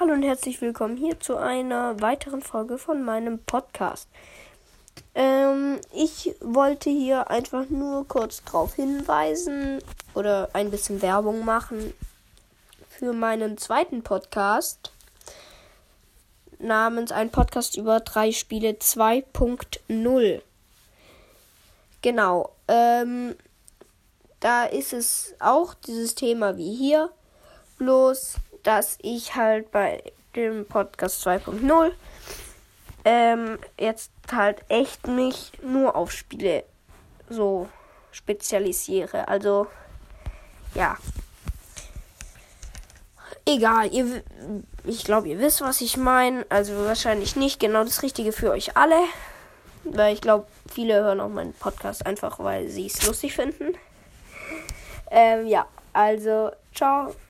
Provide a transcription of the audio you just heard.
Hallo und herzlich willkommen hier zu einer weiteren Folge von meinem Podcast. Ähm, ich wollte hier einfach nur kurz darauf hinweisen oder ein bisschen Werbung machen für meinen zweiten Podcast namens ein Podcast über drei Spiele 2.0. Genau. Ähm, da ist es auch dieses Thema wie hier. Bloß dass ich halt bei dem Podcast 2.0 ähm, jetzt halt echt mich nur auf Spiele so spezialisiere. Also, ja. Egal, ihr, ich glaube, ihr wisst, was ich meine. Also wahrscheinlich nicht genau das Richtige für euch alle. Weil ich glaube, viele hören auch meinen Podcast einfach, weil sie es lustig finden. Ähm, ja, also, ciao.